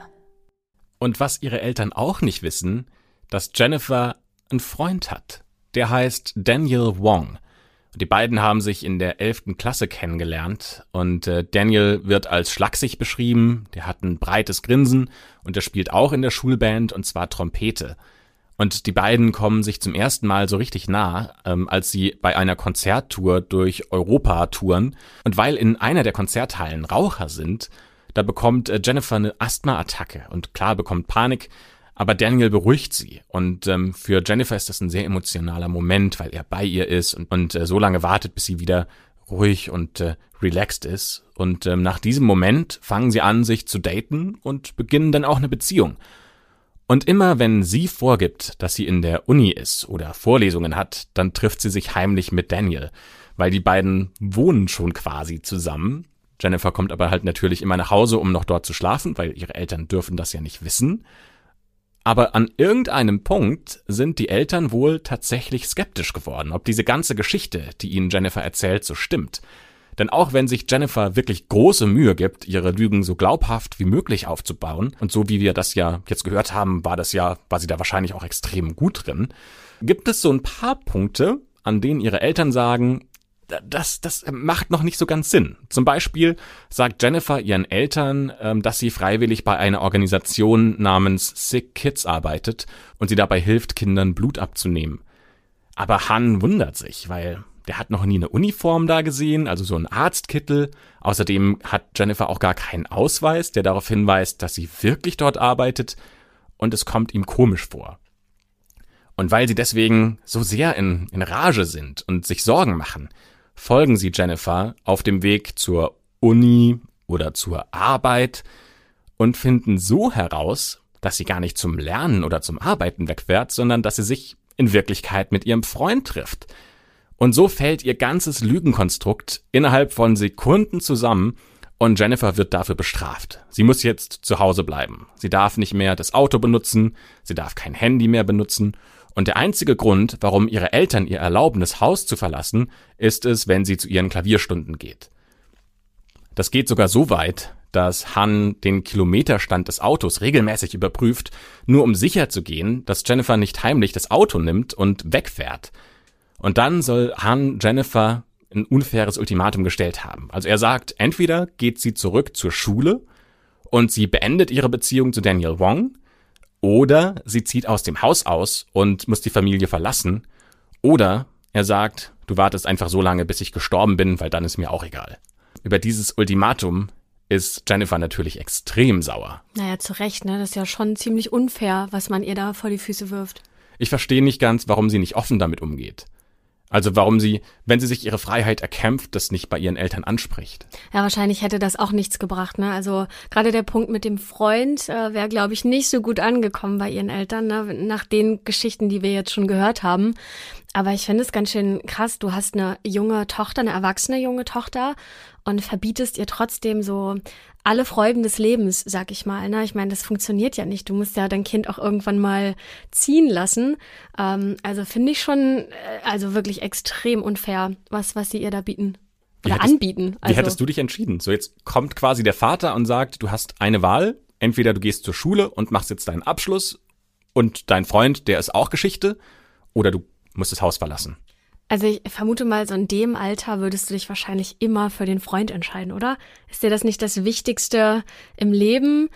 Und was ihre Eltern auch nicht wissen, dass Jennifer einen Freund hat. Der heißt Daniel Wong. Die beiden haben sich in der elften Klasse kennengelernt und äh, Daniel wird als schlaksig beschrieben, der hat ein breites Grinsen und der spielt auch in der Schulband und zwar Trompete. Und die beiden kommen sich zum ersten Mal so richtig nah, ähm, als sie bei einer Konzerttour durch Europa touren. Und weil in einer der Konzerthallen Raucher sind, da bekommt äh, Jennifer eine Asthma-Attacke und klar bekommt Panik, aber Daniel beruhigt sie. Und ähm, für Jennifer ist das ein sehr emotionaler Moment, weil er bei ihr ist und, und äh, so lange wartet, bis sie wieder ruhig und äh, relaxed ist. Und ähm, nach diesem Moment fangen sie an, sich zu daten und beginnen dann auch eine Beziehung. Und immer wenn sie vorgibt, dass sie in der Uni ist oder Vorlesungen hat, dann trifft sie sich heimlich mit Daniel, weil die beiden wohnen schon quasi zusammen. Jennifer kommt aber halt natürlich immer nach Hause, um noch dort zu schlafen, weil ihre Eltern dürfen das ja nicht wissen. Aber an irgendeinem Punkt sind die Eltern wohl tatsächlich skeptisch geworden, ob diese ganze Geschichte, die ihnen Jennifer erzählt, so stimmt. Denn auch wenn sich Jennifer wirklich große Mühe gibt, ihre Lügen so glaubhaft wie möglich aufzubauen, und so wie wir das ja jetzt gehört haben, war das ja, war sie da wahrscheinlich auch extrem gut drin, gibt es so ein paar Punkte, an denen ihre Eltern sagen, das, das macht noch nicht so ganz Sinn. Zum Beispiel sagt Jennifer ihren Eltern, ähm, dass sie freiwillig bei einer Organisation namens Sick Kids arbeitet und sie dabei hilft, Kindern Blut abzunehmen. Aber Han wundert sich, weil der hat noch nie eine Uniform da gesehen, also so ein Arztkittel. Außerdem hat Jennifer auch gar keinen Ausweis, der darauf hinweist, dass sie wirklich dort arbeitet. Und es kommt ihm komisch vor. Und weil sie deswegen so sehr in, in Rage sind und sich Sorgen machen, folgen sie Jennifer auf dem Weg zur Uni oder zur Arbeit und finden so heraus, dass sie gar nicht zum Lernen oder zum Arbeiten wegfährt, sondern dass sie sich in Wirklichkeit mit ihrem Freund trifft. Und so fällt ihr ganzes Lügenkonstrukt innerhalb von Sekunden zusammen und Jennifer wird dafür bestraft. Sie muss jetzt zu Hause bleiben. Sie darf nicht mehr das Auto benutzen, sie darf kein Handy mehr benutzen und der einzige Grund, warum ihre Eltern ihr erlauben, das Haus zu verlassen, ist es, wenn sie zu ihren Klavierstunden geht. Das geht sogar so weit, dass Han den Kilometerstand des Autos regelmäßig überprüft, nur um sicher zu gehen, dass Jennifer nicht heimlich das Auto nimmt und wegfährt. Und dann soll Han Jennifer ein unfaires Ultimatum gestellt haben. Also er sagt, entweder geht sie zurück zur Schule und sie beendet ihre Beziehung zu Daniel Wong, oder sie zieht aus dem Haus aus und muss die Familie verlassen. Oder er sagt, du wartest einfach so lange, bis ich gestorben bin, weil dann ist mir auch egal. Über dieses Ultimatum ist Jennifer natürlich extrem sauer. Naja, zu Recht, ne? Das ist ja schon ziemlich unfair, was man ihr da vor die Füße wirft. Ich verstehe nicht ganz, warum sie nicht offen damit umgeht. Also warum sie, wenn sie sich ihre Freiheit erkämpft, das nicht bei ihren Eltern anspricht. Ja, wahrscheinlich hätte das auch nichts gebracht. Ne? Also gerade der Punkt mit dem Freund äh, wäre, glaube ich, nicht so gut angekommen bei ihren Eltern, ne? nach den Geschichten, die wir jetzt schon gehört haben. Aber ich finde es ganz schön krass. Du hast eine junge Tochter, eine erwachsene junge Tochter und verbietest ihr trotzdem so alle Freuden des Lebens, sag ich mal. Ne? Ich meine, das funktioniert ja nicht. Du musst ja dein Kind auch irgendwann mal ziehen lassen. Ähm, also finde ich schon, äh, also wirklich extrem unfair, was, was sie ihr da bieten. Oder hättest, anbieten. Also. Wie hättest du dich entschieden? So, jetzt kommt quasi der Vater und sagt, du hast eine Wahl. Entweder du gehst zur Schule und machst jetzt deinen Abschluss und dein Freund, der ist auch Geschichte, oder du musst das Haus verlassen. Also ich vermute mal, so in dem Alter würdest du dich wahrscheinlich immer für den Freund entscheiden, oder? Ist dir das nicht das Wichtigste im Leben?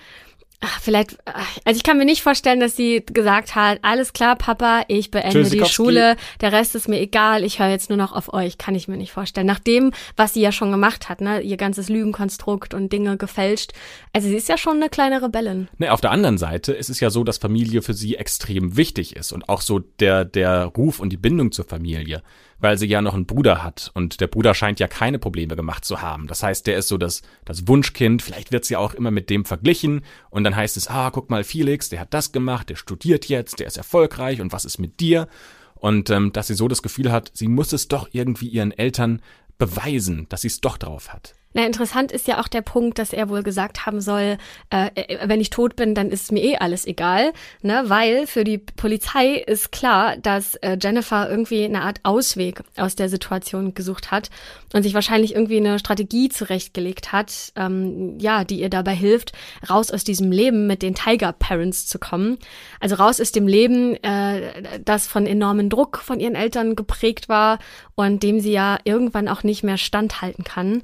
Ach, vielleicht, also ich kann mir nicht vorstellen, dass sie gesagt hat, alles klar, Papa, ich beende die Schule, der Rest ist mir egal, ich höre jetzt nur noch auf euch, kann ich mir nicht vorstellen. Nach dem, was sie ja schon gemacht hat, ne, ihr ganzes Lügenkonstrukt und Dinge gefälscht. Also sie ist ja schon eine kleine Rebellin. Ne, auf der anderen Seite ist es ja so, dass Familie für sie extrem wichtig ist und auch so der, der Ruf und die Bindung zur Familie weil sie ja noch einen Bruder hat und der Bruder scheint ja keine Probleme gemacht zu haben. Das heißt, der ist so das, das Wunschkind, vielleicht wird sie auch immer mit dem verglichen und dann heißt es, ah, guck mal, Felix, der hat das gemacht, der studiert jetzt, der ist erfolgreich und was ist mit dir? Und ähm, dass sie so das Gefühl hat, sie muss es doch irgendwie ihren Eltern beweisen, dass sie es doch drauf hat. Na, interessant ist ja auch der Punkt, dass er wohl gesagt haben soll, äh, äh, wenn ich tot bin, dann ist mir eh alles egal, ne? Weil für die Polizei ist klar, dass äh, Jennifer irgendwie eine Art Ausweg aus der Situation gesucht hat und sich wahrscheinlich irgendwie eine Strategie zurechtgelegt hat, ähm, ja, die ihr dabei hilft, raus aus diesem Leben mit den Tiger Parents zu kommen. Also raus aus dem Leben, äh, das von enormen Druck von ihren Eltern geprägt war und dem sie ja irgendwann auch nicht mehr standhalten kann.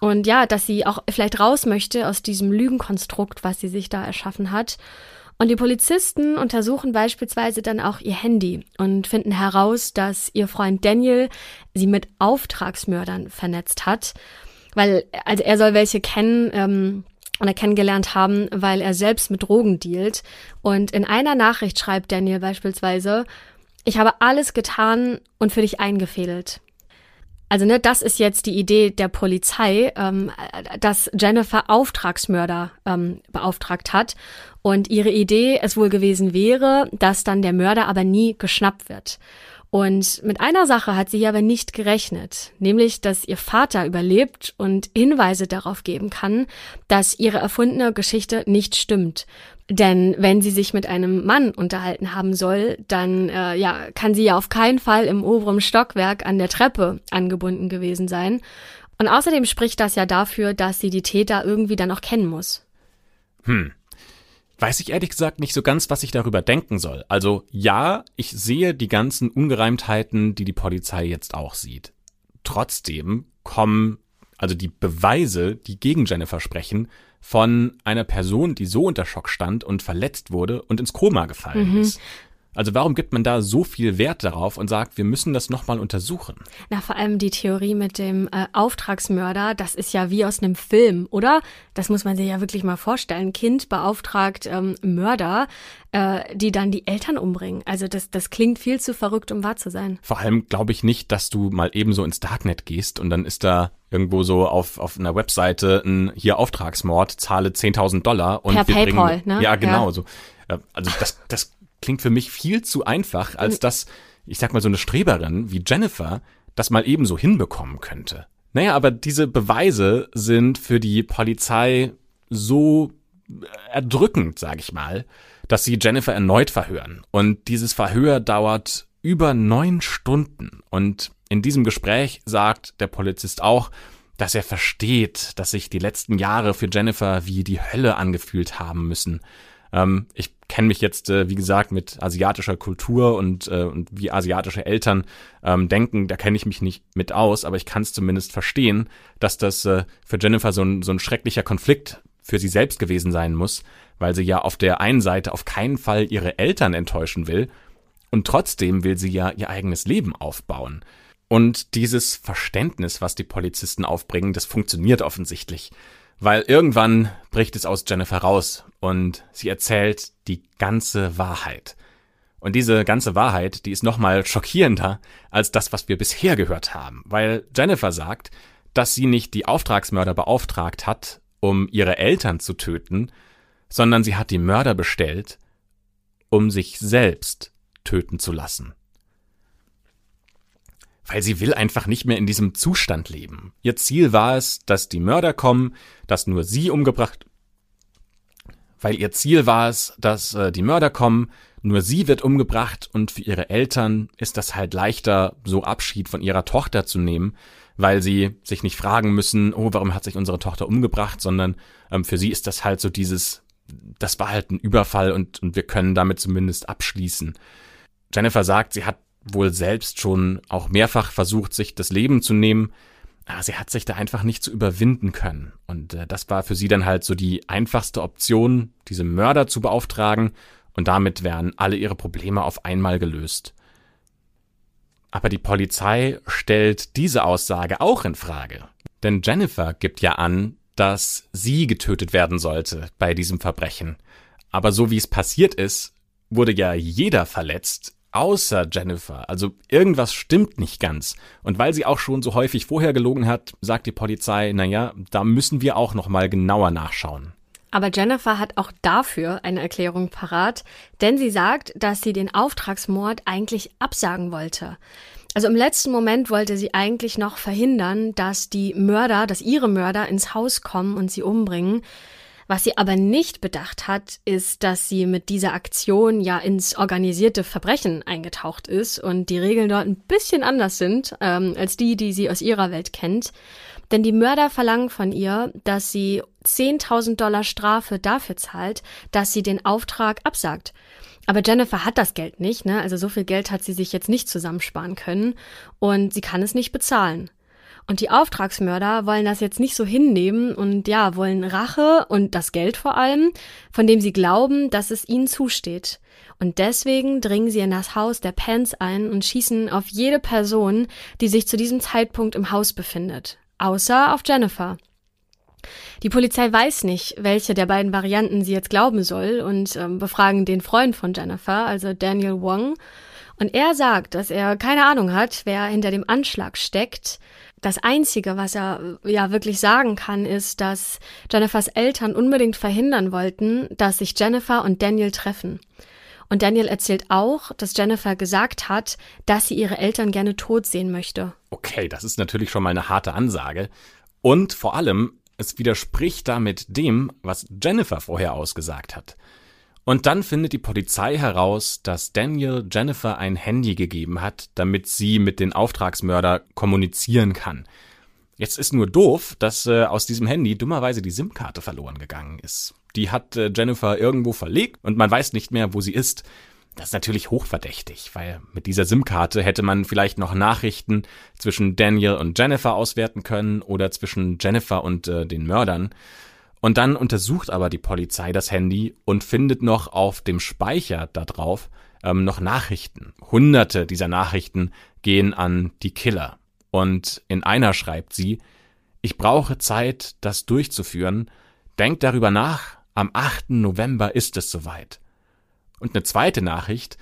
Und ja, dass sie auch vielleicht raus möchte aus diesem Lügenkonstrukt, was sie sich da erschaffen hat. Und die Polizisten untersuchen beispielsweise dann auch ihr Handy und finden heraus, dass ihr Freund Daniel sie mit Auftragsmördern vernetzt hat. Weil, also er soll welche kennen, ähm, oder kennengelernt haben, weil er selbst mit Drogen dealt. Und in einer Nachricht schreibt Daniel beispielsweise, ich habe alles getan und für dich eingefädelt. Also ne, das ist jetzt die Idee der Polizei, ähm, dass Jennifer Auftragsmörder ähm, beauftragt hat. Und ihre Idee es wohl gewesen wäre, dass dann der Mörder aber nie geschnappt wird. Und mit einer Sache hat sie aber nicht gerechnet, nämlich, dass ihr Vater überlebt und Hinweise darauf geben kann, dass ihre erfundene Geschichte nicht stimmt. Denn wenn sie sich mit einem Mann unterhalten haben soll, dann äh, ja, kann sie ja auf keinen Fall im oberen Stockwerk an der Treppe angebunden gewesen sein. Und außerdem spricht das ja dafür, dass sie die Täter irgendwie dann auch kennen muss. Hm. Weiß ich ehrlich gesagt nicht so ganz, was ich darüber denken soll. Also ja, ich sehe die ganzen Ungereimtheiten, die die Polizei jetzt auch sieht. Trotzdem kommen also die Beweise, die gegen Jennifer sprechen, von einer Person, die so unter Schock stand und verletzt wurde und ins Koma gefallen mhm. ist. Also warum gibt man da so viel Wert darauf und sagt, wir müssen das nochmal untersuchen? Na, vor allem die Theorie mit dem äh, Auftragsmörder, das ist ja wie aus einem Film, oder? Das muss man sich ja wirklich mal vorstellen. Kind beauftragt ähm, Mörder, äh, die dann die Eltern umbringen. Also das, das klingt viel zu verrückt, um wahr zu sein. Vor allem glaube ich nicht, dass du mal ebenso ins Darknet gehst und dann ist da irgendwo so auf, auf einer Webseite ein hier Auftragsmord, zahle 10.000 Dollar und per wir PayPal, bringen, ne? Ja, genau ja. so. Äh, also das, das klingt für mich viel zu einfach, als dass, ich sag mal, so eine Streberin wie Jennifer das mal ebenso hinbekommen könnte. Naja, aber diese Beweise sind für die Polizei so erdrückend, sag ich mal, dass sie Jennifer erneut verhören. Und dieses Verhör dauert über neun Stunden. Und in diesem Gespräch sagt der Polizist auch, dass er versteht, dass sich die letzten Jahre für Jennifer wie die Hölle angefühlt haben müssen. Ähm, ich kenne mich jetzt, äh, wie gesagt, mit asiatischer Kultur und, äh, und wie asiatische Eltern ähm, denken, da kenne ich mich nicht mit aus, aber ich kann es zumindest verstehen, dass das äh, für Jennifer so ein, so ein schrecklicher Konflikt für sie selbst gewesen sein muss, weil sie ja auf der einen Seite auf keinen Fall ihre Eltern enttäuschen will und trotzdem will sie ja ihr eigenes Leben aufbauen. Und dieses Verständnis, was die Polizisten aufbringen, das funktioniert offensichtlich. Weil irgendwann bricht es aus Jennifer raus und sie erzählt die ganze Wahrheit. Und diese ganze Wahrheit, die ist nochmal schockierender als das, was wir bisher gehört haben. Weil Jennifer sagt, dass sie nicht die Auftragsmörder beauftragt hat, um ihre Eltern zu töten, sondern sie hat die Mörder bestellt, um sich selbst töten zu lassen weil sie will einfach nicht mehr in diesem Zustand leben. Ihr Ziel war es, dass die Mörder kommen, dass nur sie umgebracht, weil ihr Ziel war es, dass äh, die Mörder kommen, nur sie wird umgebracht und für ihre Eltern ist das halt leichter, so Abschied von ihrer Tochter zu nehmen, weil sie sich nicht fragen müssen, oh, warum hat sich unsere Tochter umgebracht, sondern ähm, für sie ist das halt so dieses, das war halt ein Überfall und, und wir können damit zumindest abschließen. Jennifer sagt, sie hat wohl selbst schon auch mehrfach versucht, sich das Leben zu nehmen, ah, sie hat sich da einfach nicht zu überwinden können. Und äh, das war für sie dann halt so die einfachste Option, diese Mörder zu beauftragen und damit wären alle ihre Probleme auf einmal gelöst. Aber die Polizei stellt diese Aussage auch in Frage. Denn Jennifer gibt ja an, dass sie getötet werden sollte bei diesem Verbrechen. Aber so wie es passiert ist, wurde ja jeder verletzt, außer Jennifer. Also irgendwas stimmt nicht ganz. Und weil sie auch schon so häufig vorher gelogen hat, sagt die Polizei, naja, da müssen wir auch noch mal genauer nachschauen. Aber Jennifer hat auch dafür eine Erklärung parat, denn sie sagt, dass sie den Auftragsmord eigentlich absagen wollte. Also im letzten Moment wollte sie eigentlich noch verhindern, dass die Mörder, dass ihre Mörder ins Haus kommen und sie umbringen. Was sie aber nicht bedacht hat, ist, dass sie mit dieser Aktion ja ins organisierte Verbrechen eingetaucht ist und die Regeln dort ein bisschen anders sind ähm, als die, die sie aus ihrer Welt kennt. Denn die Mörder verlangen von ihr, dass sie 10.000 Dollar Strafe dafür zahlt, dass sie den Auftrag absagt. Aber Jennifer hat das Geld nicht, ne? Also so viel Geld hat sie sich jetzt nicht zusammensparen können und sie kann es nicht bezahlen. Und die Auftragsmörder wollen das jetzt nicht so hinnehmen und ja, wollen Rache und das Geld vor allem, von dem sie glauben, dass es ihnen zusteht. Und deswegen dringen sie in das Haus der Pence ein und schießen auf jede Person, die sich zu diesem Zeitpunkt im Haus befindet. Außer auf Jennifer. Die Polizei weiß nicht, welche der beiden Varianten sie jetzt glauben soll und ähm, befragen den Freund von Jennifer, also Daniel Wong. Und er sagt, dass er keine Ahnung hat, wer hinter dem Anschlag steckt. Das Einzige, was er äh, ja wirklich sagen kann, ist, dass Jennifers Eltern unbedingt verhindern wollten, dass sich Jennifer und Daniel treffen. Und Daniel erzählt auch, dass Jennifer gesagt hat, dass sie ihre Eltern gerne tot sehen möchte. Okay, das ist natürlich schon mal eine harte Ansage. Und vor allem, es widerspricht damit dem, was Jennifer vorher ausgesagt hat. Und dann findet die Polizei heraus, dass Daniel Jennifer ein Handy gegeben hat, damit sie mit den Auftragsmörder kommunizieren kann. Jetzt ist nur doof, dass äh, aus diesem Handy dummerweise die SIM-Karte verloren gegangen ist. Die hat äh, Jennifer irgendwo verlegt und man weiß nicht mehr, wo sie ist. Das ist natürlich hochverdächtig, weil mit dieser SIM-Karte hätte man vielleicht noch Nachrichten zwischen Daniel und Jennifer auswerten können oder zwischen Jennifer und äh, den Mördern. Und dann untersucht aber die Polizei das Handy und findet noch auf dem Speicher da drauf ähm, noch Nachrichten. Hunderte dieser Nachrichten gehen an die Killer. Und in einer schreibt sie, ich brauche Zeit, das durchzuführen. Denkt darüber nach, am 8. November ist es soweit. Und eine zweite Nachricht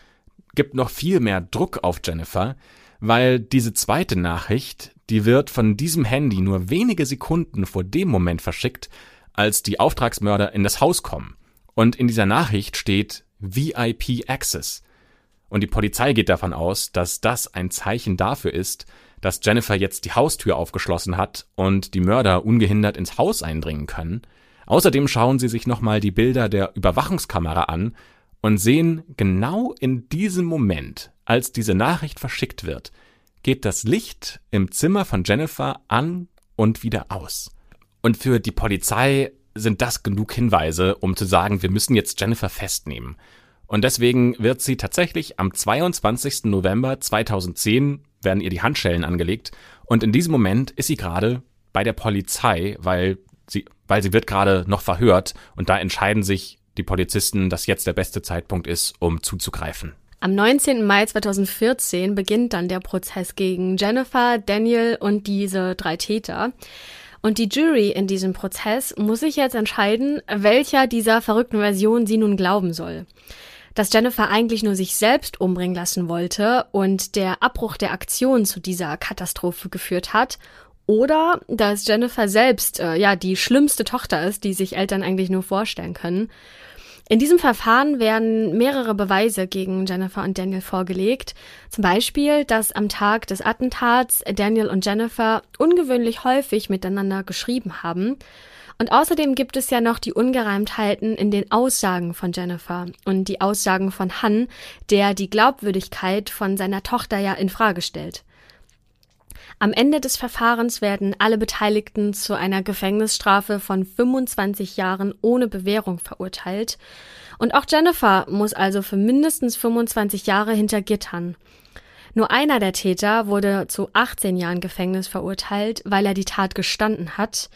gibt noch viel mehr Druck auf Jennifer, weil diese zweite Nachricht, die wird von diesem Handy nur wenige Sekunden vor dem Moment verschickt, als die Auftragsmörder in das Haus kommen. Und in dieser Nachricht steht VIP Access. Und die Polizei geht davon aus, dass das ein Zeichen dafür ist, dass Jennifer jetzt die Haustür aufgeschlossen hat und die Mörder ungehindert ins Haus eindringen können. Außerdem schauen sie sich nochmal die Bilder der Überwachungskamera an und sehen genau in diesem Moment, als diese Nachricht verschickt wird, geht das Licht im Zimmer von Jennifer an und wieder aus. Und für die Polizei sind das genug Hinweise, um zu sagen, wir müssen jetzt Jennifer festnehmen. Und deswegen wird sie tatsächlich am 22. November 2010 werden ihr die Handschellen angelegt und in diesem Moment ist sie gerade bei der Polizei, weil sie, weil sie wird gerade noch verhört und da entscheiden sich die Polizisten, dass jetzt der beste Zeitpunkt ist, um zuzugreifen. Am 19. Mai 2014 beginnt dann der Prozess gegen Jennifer, Daniel und diese drei Täter. Und die Jury in diesem Prozess muss sich jetzt entscheiden, welcher dieser verrückten Version sie nun glauben soll. Dass Jennifer eigentlich nur sich selbst umbringen lassen wollte und der Abbruch der Aktion zu dieser Katastrophe geführt hat oder dass Jennifer selbst äh, ja die schlimmste Tochter ist, die sich Eltern eigentlich nur vorstellen können. In diesem Verfahren werden mehrere Beweise gegen Jennifer und Daniel vorgelegt. Zum Beispiel, dass am Tag des Attentats Daniel und Jennifer ungewöhnlich häufig miteinander geschrieben haben. Und außerdem gibt es ja noch die Ungereimtheiten in den Aussagen von Jennifer und die Aussagen von Han, der die Glaubwürdigkeit von seiner Tochter ja in Frage stellt. Am Ende des Verfahrens werden alle Beteiligten zu einer Gefängnisstrafe von 25 Jahren ohne Bewährung verurteilt. Und auch Jennifer muss also für mindestens 25 Jahre hinter Gittern. Nur einer der Täter wurde zu 18 Jahren Gefängnis verurteilt, weil er die Tat gestanden hat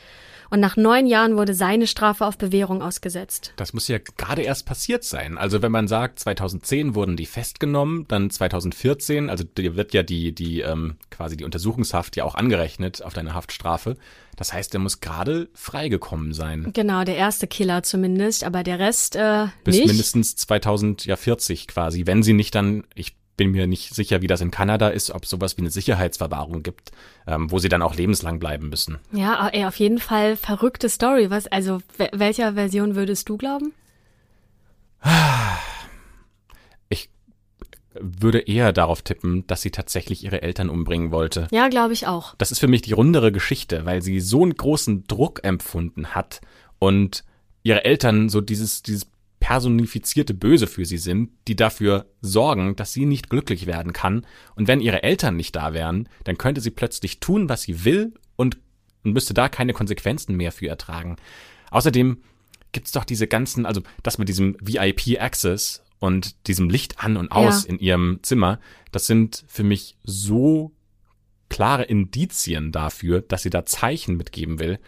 und nach neun Jahren wurde seine Strafe auf Bewährung ausgesetzt. Das muss ja gerade erst passiert sein. Also wenn man sagt, 2010 wurden die festgenommen, dann 2014, also dir wird ja die, die ähm, quasi die Untersuchungshaft ja auch angerechnet auf deine Haftstrafe. Das heißt, er muss gerade freigekommen sein. Genau, der erste Killer zumindest, aber der Rest äh, Bis nicht. mindestens 2040 quasi, wenn sie nicht dann, ich bin mir nicht sicher, wie das in Kanada ist, ob es sowas wie eine Sicherheitsverwahrung gibt, ähm, wo sie dann auch lebenslang bleiben müssen. Ja, ey, auf jeden Fall verrückte Story. Was, also welcher Version würdest du glauben? Ich würde eher darauf tippen, dass sie tatsächlich ihre Eltern umbringen wollte. Ja, glaube ich auch. Das ist für mich die rundere Geschichte, weil sie so einen großen Druck empfunden hat und ihre Eltern so dieses, dieses personifizierte Böse für sie sind, die dafür sorgen, dass sie nicht glücklich werden kann. Und wenn ihre Eltern nicht da wären, dann könnte sie plötzlich tun, was sie will und, müsste da keine Konsequenzen mehr für ertragen. Außerdem gibt's doch diese ganzen, also das mit diesem VIP-Access und diesem Licht an und aus ja. in ihrem Zimmer, das sind für mich so klare Indizien dafür, dass sie da Zeichen mitgeben will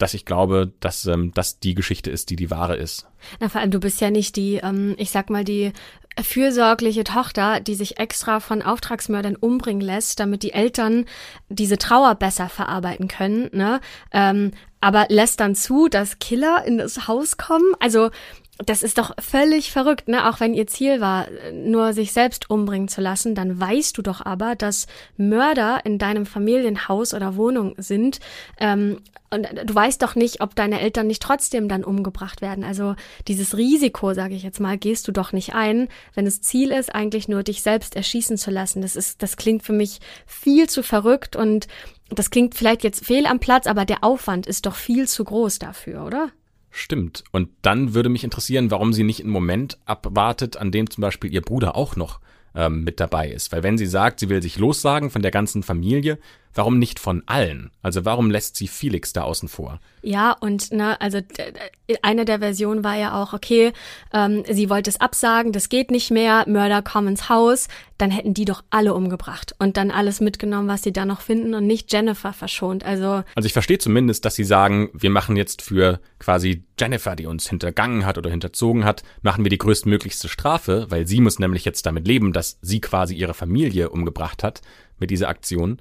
dass ich glaube, dass ähm, das die Geschichte ist, die die wahre ist. Na, vor allem, du bist ja nicht die, ähm, ich sag mal, die fürsorgliche Tochter, die sich extra von Auftragsmördern umbringen lässt, damit die Eltern diese Trauer besser verarbeiten können, ne? Ähm, aber lässt dann zu, dass Killer in das Haus kommen. Also das ist doch völlig verrückt, ne? Auch wenn ihr Ziel war, nur sich selbst umbringen zu lassen, dann weißt du doch aber, dass Mörder in deinem Familienhaus oder Wohnung sind. Ähm, und du weißt doch nicht, ob deine Eltern nicht trotzdem dann umgebracht werden. Also dieses Risiko, sage ich jetzt mal, gehst du doch nicht ein, wenn das Ziel ist, eigentlich nur dich selbst erschießen zu lassen. Das ist, das klingt für mich viel zu verrückt und das klingt vielleicht jetzt fehl am Platz, aber der Aufwand ist doch viel zu groß dafür, oder? Stimmt. Und dann würde mich interessieren, warum sie nicht einen Moment abwartet, an dem zum Beispiel ihr Bruder auch noch ähm, mit dabei ist. Weil wenn sie sagt, sie will sich lossagen von der ganzen Familie, warum nicht von allen? Also warum lässt sie Felix da außen vor? Ja, und ne, also eine der Versionen war ja auch, okay, ähm, sie wollte es absagen, das geht nicht mehr, Mörder kommen ins Haus, dann hätten die doch alle umgebracht und dann alles mitgenommen, was sie da noch finden und nicht Jennifer verschont. Also, also ich verstehe zumindest, dass sie sagen, wir machen jetzt für quasi Jennifer, die uns hintergangen hat oder hinterzogen hat, machen wir die größtmöglichste Strafe, weil sie muss nämlich jetzt damit leben, dass sie quasi ihre Familie umgebracht hat mit dieser Aktion.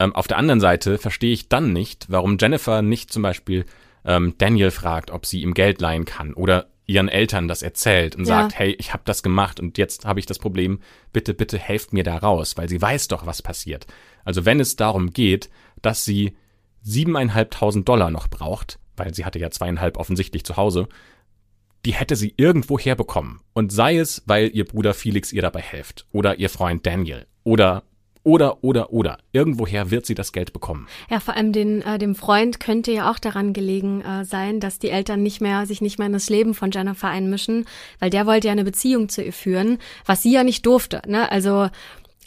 Ähm, auf der anderen Seite verstehe ich dann nicht, warum Jennifer nicht zum Beispiel ähm, Daniel fragt, ob sie ihm Geld leihen kann oder ihren Eltern das erzählt und ja. sagt, hey, ich habe das gemacht und jetzt habe ich das Problem, bitte, bitte helft mir da raus, weil sie weiß doch, was passiert. Also wenn es darum geht, dass sie siebeneinhalbtausend Dollar noch braucht, weil sie hatte ja zweieinhalb offensichtlich zu Hause, die hätte sie irgendwo herbekommen. Und sei es, weil ihr Bruder Felix ihr dabei hilft oder ihr Freund Daniel oder oder, oder, oder. Irgendwoher wird sie das Geld bekommen. Ja, vor allem den, äh, dem Freund könnte ja auch daran gelegen äh, sein, dass die Eltern nicht mehr, sich nicht mehr in das Leben von Jennifer einmischen, weil der wollte ja eine Beziehung zu ihr führen, was sie ja nicht durfte. Ne? Also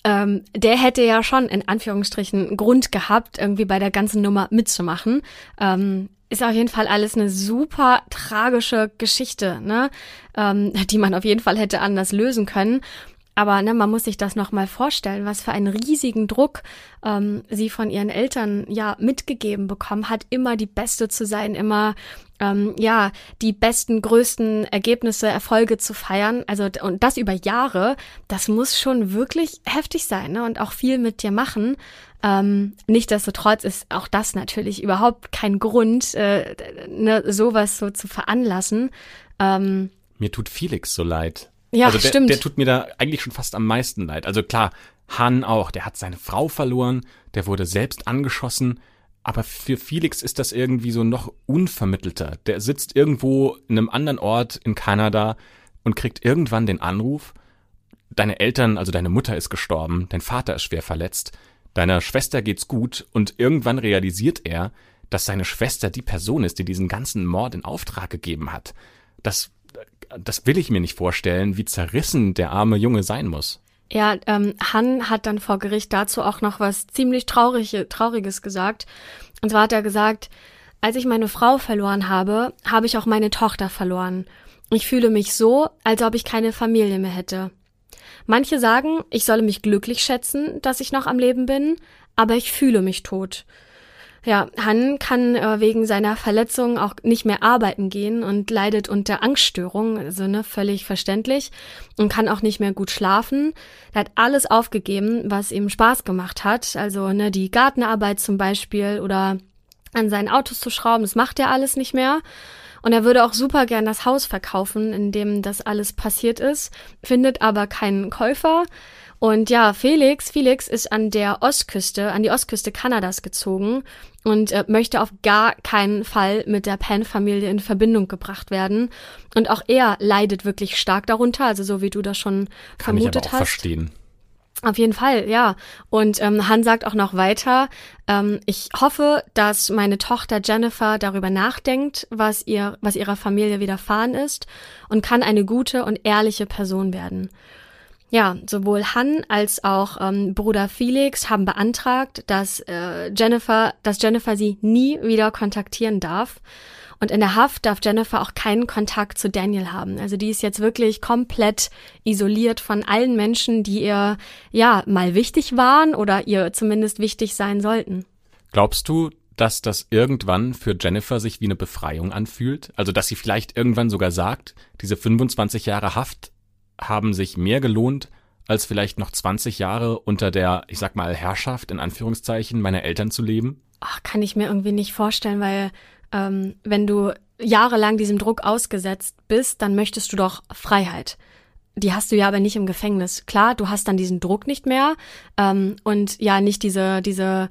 ähm, der hätte ja schon in Anführungsstrichen Grund gehabt, irgendwie bei der ganzen Nummer mitzumachen. Ähm, ist auf jeden Fall alles eine super tragische Geschichte, ne? ähm, die man auf jeden Fall hätte anders lösen können. Aber ne, man muss sich das nochmal vorstellen, was für einen riesigen Druck ähm, sie von ihren Eltern ja mitgegeben bekommen hat, immer die Beste zu sein, immer ähm, ja die besten, größten Ergebnisse, Erfolge zu feiern. Also und das über Jahre, das muss schon wirklich heftig sein ne? und auch viel mit dir machen. Ähm, Nichtsdestotrotz ist auch das natürlich überhaupt kein Grund, äh, ne, sowas so zu veranlassen. Ähm, Mir tut Felix so leid. Ja, also der, stimmt. Der tut mir da eigentlich schon fast am meisten leid. Also klar, Han auch, der hat seine Frau verloren, der wurde selbst angeschossen, aber für Felix ist das irgendwie so noch unvermittelter. Der sitzt irgendwo in einem anderen Ort in Kanada und kriegt irgendwann den Anruf, deine Eltern, also deine Mutter ist gestorben, dein Vater ist schwer verletzt, deiner Schwester geht's gut und irgendwann realisiert er, dass seine Schwester die Person ist, die diesen ganzen Mord in Auftrag gegeben hat. Das das will ich mir nicht vorstellen, wie zerrissen der arme Junge sein muss. Ja, ähm, Han hat dann vor Gericht dazu auch noch was ziemlich Traurige, Trauriges gesagt. Und zwar hat er gesagt, als ich meine Frau verloren habe, habe ich auch meine Tochter verloren. Ich fühle mich so, als ob ich keine Familie mehr hätte. Manche sagen, ich solle mich glücklich schätzen, dass ich noch am Leben bin, aber ich fühle mich tot. Ja, Han kann äh, wegen seiner Verletzung auch nicht mehr arbeiten gehen und leidet unter Angststörungen, also ne, völlig verständlich und kann auch nicht mehr gut schlafen. Er hat alles aufgegeben, was ihm Spaß gemacht hat, also ne, die Gartenarbeit zum Beispiel oder an seinen Autos zu schrauben, das macht er alles nicht mehr. Und er würde auch super gern das Haus verkaufen, in dem das alles passiert ist, findet aber keinen Käufer. Und ja, Felix, Felix ist an der Ostküste, an die Ostküste Kanadas gezogen und äh, möchte auf gar keinen Fall mit der Penn-Familie in Verbindung gebracht werden. Und auch er leidet wirklich stark darunter, also so wie du das schon Kann vermutet ich aber auch hast. verstehen. Auf jeden Fall, ja. Und ähm, Han sagt auch noch weiter, ähm, ich hoffe, dass meine Tochter Jennifer darüber nachdenkt, was ihr, was ihrer Familie widerfahren ist und kann eine gute und ehrliche Person werden. Ja, sowohl Han als auch ähm, Bruder Felix haben beantragt, dass äh, Jennifer, dass Jennifer sie nie wieder kontaktieren darf. Und in der Haft darf Jennifer auch keinen Kontakt zu Daniel haben. Also die ist jetzt wirklich komplett isoliert von allen Menschen, die ihr ja mal wichtig waren oder ihr zumindest wichtig sein sollten. Glaubst du, dass das irgendwann für Jennifer sich wie eine Befreiung anfühlt? Also, dass sie vielleicht irgendwann sogar sagt, diese 25 Jahre Haft haben sich mehr gelohnt als vielleicht noch 20 Jahre unter der, ich sag mal, Herrschaft in Anführungszeichen meiner Eltern zu leben? Ach, kann ich mir irgendwie nicht vorstellen, weil ähm, wenn du jahrelang diesem Druck ausgesetzt bist, dann möchtest du doch Freiheit. Die hast du ja aber nicht im Gefängnis. Klar, du hast dann diesen Druck nicht mehr ähm, und ja nicht diese diese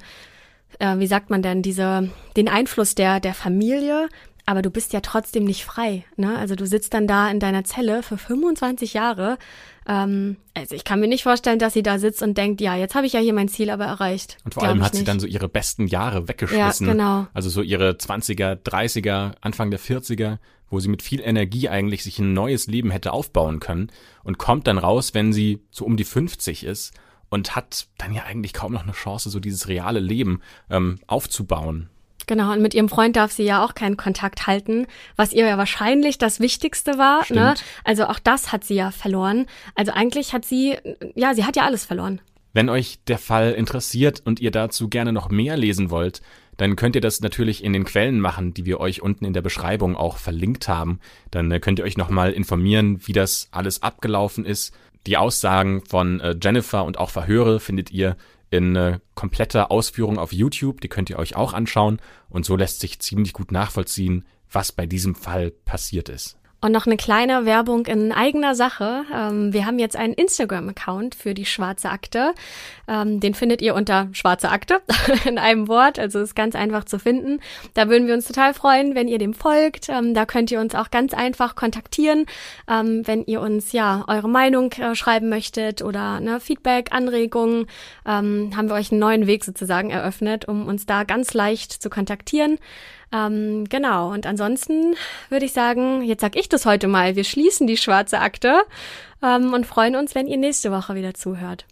äh, wie sagt man denn diese den Einfluss der der Familie, aber du bist ja trotzdem nicht frei. Ne? Also du sitzt dann da in deiner Zelle für 25 Jahre. Ähm, also ich kann mir nicht vorstellen, dass sie da sitzt und denkt, ja, jetzt habe ich ja hier mein Ziel aber erreicht. Und vor Glaub allem hat sie dann so ihre besten Jahre weggeschmissen. Ja, genau. Also so ihre 20er, 30er, Anfang der 40er, wo sie mit viel Energie eigentlich sich ein neues Leben hätte aufbauen können und kommt dann raus, wenn sie so um die 50 ist und hat dann ja eigentlich kaum noch eine Chance, so dieses reale Leben ähm, aufzubauen. Genau, und mit ihrem Freund darf sie ja auch keinen Kontakt halten, was ihr ja wahrscheinlich das Wichtigste war. Ne? Also auch das hat sie ja verloren. Also eigentlich hat sie, ja, sie hat ja alles verloren. Wenn euch der Fall interessiert und ihr dazu gerne noch mehr lesen wollt, dann könnt ihr das natürlich in den Quellen machen, die wir euch unten in der Beschreibung auch verlinkt haben. Dann äh, könnt ihr euch nochmal informieren, wie das alles abgelaufen ist. Die Aussagen von äh, Jennifer und auch Verhöre findet ihr in äh, kompletter Ausführung auf YouTube. Die könnt ihr euch auch anschauen. Und so lässt sich ziemlich gut nachvollziehen, was bei diesem Fall passiert ist. Und noch eine kleine Werbung in eigener Sache. Ähm, wir haben jetzt einen Instagram-Account für die Schwarze Akte. Ähm, den findet ihr unter Schwarze Akte in einem Wort. Also ist ganz einfach zu finden. Da würden wir uns total freuen, wenn ihr dem folgt. Ähm, da könnt ihr uns auch ganz einfach kontaktieren, wenn ihr uns ja eure Meinung äh, schreiben möchtet oder ne, Feedback, Anregungen. Haben wir euch einen neuen Weg sozusagen eröffnet, um uns da ganz leicht zu kontaktieren. Ähm, genau, und ansonsten würde ich sagen, jetzt sag ich das heute mal, wir schließen die schwarze Akte ähm, und freuen uns, wenn ihr nächste Woche wieder zuhört.